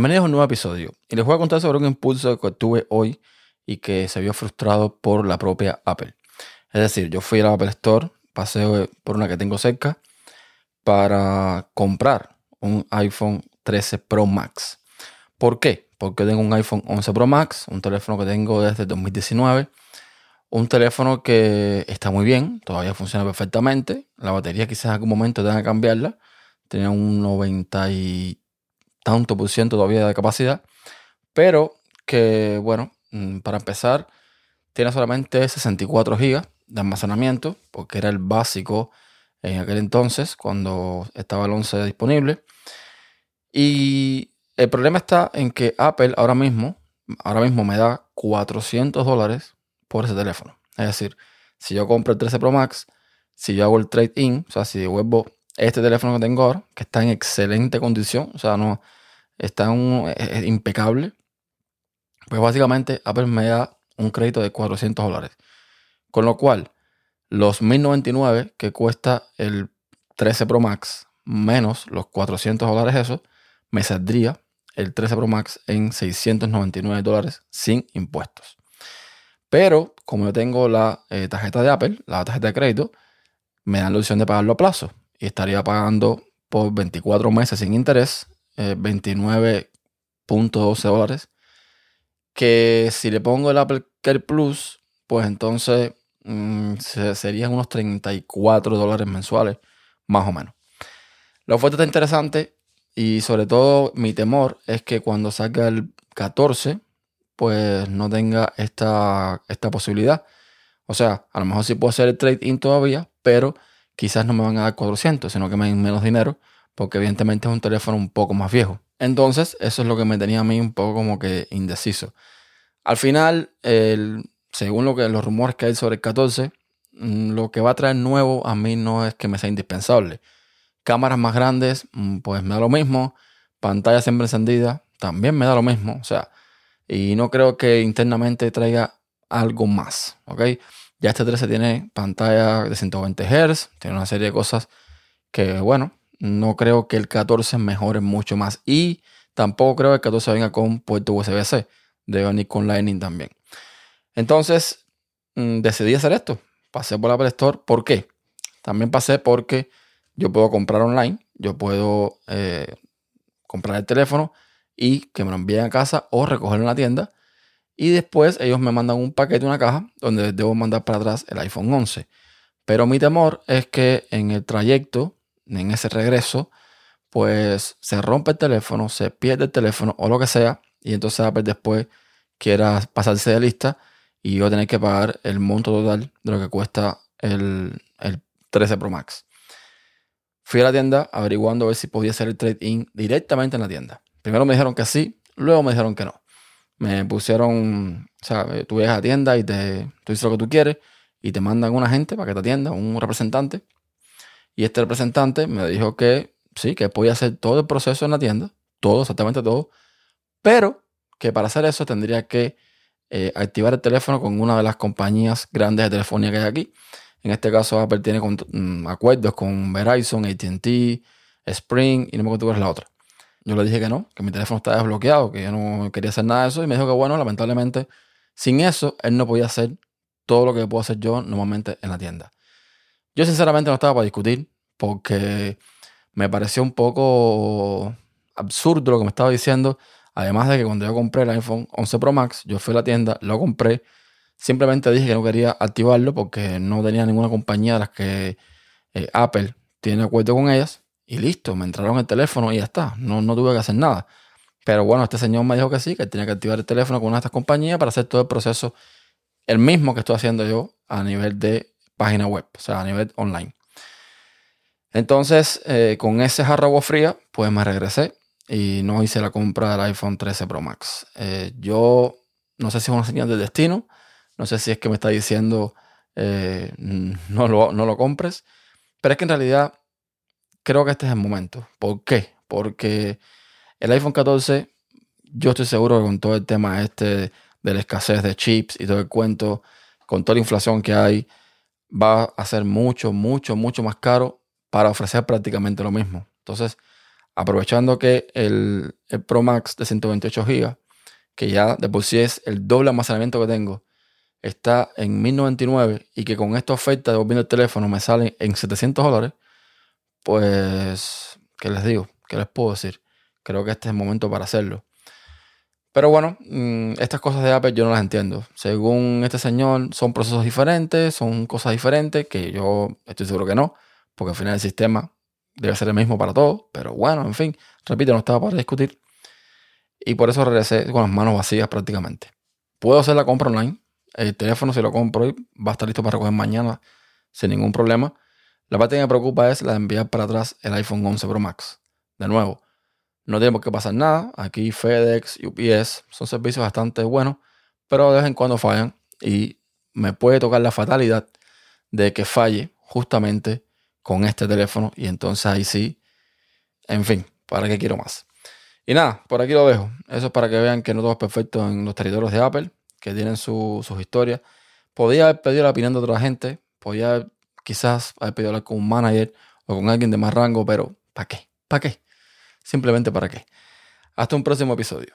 Bienvenidos a un nuevo episodio y les voy a contar sobre un impulso que tuve hoy y que se vio frustrado por la propia Apple. Es decir, yo fui a la Apple Store, pasé por una que tengo cerca, para comprar un iPhone 13 Pro Max. ¿Por qué? Porque tengo un iPhone 11 Pro Max, un teléfono que tengo desde 2019, un teléfono que está muy bien, todavía funciona perfectamente, la batería quizás en algún momento tenga que cambiarla, tenía un 90 y tanto por ciento todavía de capacidad, pero que bueno, mm, para empezar, tiene solamente 64 GB de almacenamiento, porque era el básico en aquel entonces, cuando estaba el 11 disponible. Y el problema está en que Apple ahora mismo, ahora mismo me da 400 dólares por ese teléfono. Es decir, si yo compro el 13 Pro Max, si yo hago el trade-in, o sea, si devuelvo este teléfono que tengo ahora, que está en excelente condición, o sea, no está es impecable, pues básicamente Apple me da un crédito de 400 dólares. Con lo cual, los 1099 que cuesta el 13 Pro Max menos los 400 dólares eso, me saldría el 13 Pro Max en 699 dólares sin impuestos. Pero como yo tengo la eh, tarjeta de Apple, la tarjeta de crédito, me dan la opción de pagarlo a plazo y estaría pagando por 24 meses sin interés 29.12 eh, dólares. Que si le pongo el Apple Care Plus, pues entonces Mm, serían unos 34 dólares mensuales, más o menos. La oferta está interesante y sobre todo mi temor es que cuando salga el 14, pues no tenga esta, esta posibilidad. O sea, a lo mejor sí puedo hacer el trade-in todavía, pero quizás no me van a dar 400, sino que me den menos dinero, porque evidentemente es un teléfono un poco más viejo. Entonces, eso es lo que me tenía a mí un poco como que indeciso. Al final, según lo que, los rumores que hay sobre el 14, mm, lo que va a traer nuevo a mí no es que me sea indispensable. Cámaras más grandes, mm, pues me da lo mismo. Pantalla siempre encendida, también me da lo mismo. O sea, y no creo que internamente traiga algo más, ¿ok? Ya este 13 tiene pantalla de 120 Hz, tiene una serie de cosas que, bueno, no creo que el 14 mejore mucho más. Y tampoco creo que el 14 venga con puerto USB-C. Debe venir con Lightning también. Entonces, mm, decidí hacer esto. Pasé por la Apple Store. ¿Por qué? También pasé porque yo puedo comprar online, yo puedo eh, comprar el teléfono y que me lo envíen a casa o recogerlo en la tienda. Y después ellos me mandan un paquete, una caja, donde debo mandar para atrás el iPhone 11. Pero mi temor es que en el trayecto, en ese regreso, pues se rompe el teléfono, se pierde el teléfono o lo que sea. Y entonces Apple después quiera pasarse de lista y yo tener que pagar el monto total de lo que cuesta el, 13 Pro Max. Fui a la tienda averiguando a ver si podía hacer el trade-in directamente en la tienda. Primero me dijeron que sí, luego me dijeron que no. Me pusieron, o sea, tú vas a tienda y te, tú dices lo que tú quieres y te mandan un agente para que te atienda, un representante. Y este representante me dijo que sí, que podía hacer todo el proceso en la tienda, todo, exactamente todo, pero que para hacer eso tendría que eh, activar el teléfono con una de las compañías grandes de telefonía que hay aquí. En este caso, Apple tiene mm, acuerdos con Verizon, ATT, Spring y no me acuerdo cuál es la otra. Yo le dije que no, que mi teléfono estaba desbloqueado, que yo no quería hacer nada de eso. Y me dijo que, bueno, lamentablemente, sin eso, él no podía hacer todo lo que puedo hacer yo normalmente en la tienda. Yo, sinceramente, no estaba para discutir, porque me pareció un poco absurdo lo que me estaba diciendo Además de que cuando yo compré el iPhone 11 Pro Max, yo fui a la tienda, lo compré. Simplemente dije que no quería activarlo porque no tenía ninguna compañía de las que eh, Apple tiene acuerdo con ellas. Y listo, me entraron el teléfono y ya está. No, no tuve que hacer nada. Pero bueno, este señor me dijo que sí, que tenía que activar el teléfono con una de estas compañías para hacer todo el proceso, el mismo que estoy haciendo yo a nivel de página web, o sea, a nivel online. Entonces, eh, con ese jarro fría, pues me regresé y no hice la compra del iPhone 13 Pro Max. Eh, yo no sé si es una señal del destino, no sé si es que me está diciendo eh, no, lo, no lo compres, pero es que en realidad creo que este es el momento. ¿Por qué? Porque el iPhone 14, yo estoy seguro que con todo el tema este de la escasez de chips y todo el cuento, con toda la inflación que hay, va a ser mucho, mucho, mucho más caro para ofrecer prácticamente lo mismo. Entonces, aprovechando que el, Pro Max de 128 GB, que ya de por sí es el doble almacenamiento que tengo, está en 1099 y que con esta oferta de volviendo el teléfono me sale en 700 dólares, pues, ¿qué les digo? ¿Qué les puedo decir? Creo que este es el momento para hacerlo. Pero bueno, mm, estas cosas de Apple yo no las entiendo. Según este señor, son procesos diferentes, son cosas diferentes, que yo estoy seguro que no, porque al final el sistema debe ser el mismo para todos. Pero bueno, en fin, repito, no estaba para discutir. Y por eso regresé con las manos vacías prácticamente. Puedo hacer la compra online. El teléfono, si lo compro hoy, va a estar listo para recoger mañana sin ningún problema. La parte que me preocupa es la de enviar para atrás el iPhone 11 Pro Max. De nuevo, no tenemos que pasar nada. Aquí FedEx, UPS son servicios bastante buenos, pero de vez en cuando fallan y me puede tocar la fatalidad de que falle justamente con este teléfono y entonces ahí sí, en fin, ¿para qué quiero más? Y nada, por aquí lo dejo. Eso es para que vean que no todo es perfecto en los territorios de Apple, que tienen sus historias. Podía haber pedido la opinión de otra gente, podía quizás haber pedido hablar con un manager o con alguien de más rango, pero ¿para qué? ¿Para qué? Simplemente para qué. Hasta un próximo episodio.